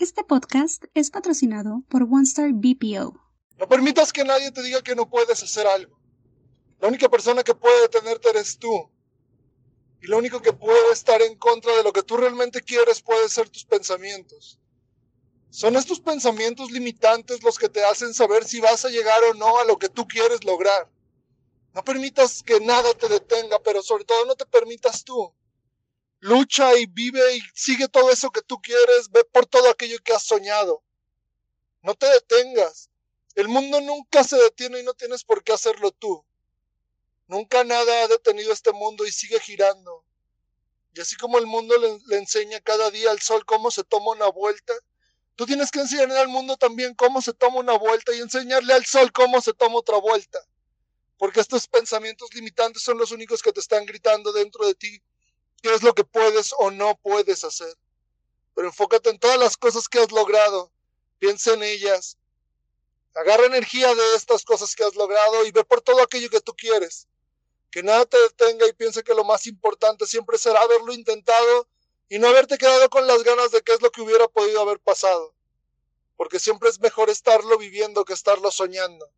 Este podcast es patrocinado por OneStar BPO. No permitas que nadie te diga que no puedes hacer algo. La única persona que puede detenerte eres tú. Y lo único que puede estar en contra de lo que tú realmente quieres puede ser tus pensamientos. Son estos pensamientos limitantes los que te hacen saber si vas a llegar o no a lo que tú quieres lograr. No permitas que nada te detenga, pero sobre todo no te permitas tú. Lucha y vive y sigue todo eso que tú quieres, ve por todo aquello que has soñado. No te detengas. El mundo nunca se detiene y no tienes por qué hacerlo tú. Nunca nada ha detenido este mundo y sigue girando. Y así como el mundo le, enseña cada día al sol cómo se toma una vuelta, tú tienes que enseñarle al mundo también cómo se toma una vuelta y enseñarle al sol cómo se toma otra vuelta. Porque estos pensamientos limitantes son los únicos que te están gritando dentro de ti qué es lo que puedes o no puedes hacer. Pero enfócate en todas las cosas que has logrado, piensa en ellas, agarra energía de estas cosas que has logrado y ve por todo aquello que tú quieres. Que nada te detenga y piensa que lo más importante siempre será haberlo intentado y no haberte quedado con las ganas de qué es lo que hubiera podido haber pasado. Porque siempre es mejor estarlo viviendo que estarlo soñando.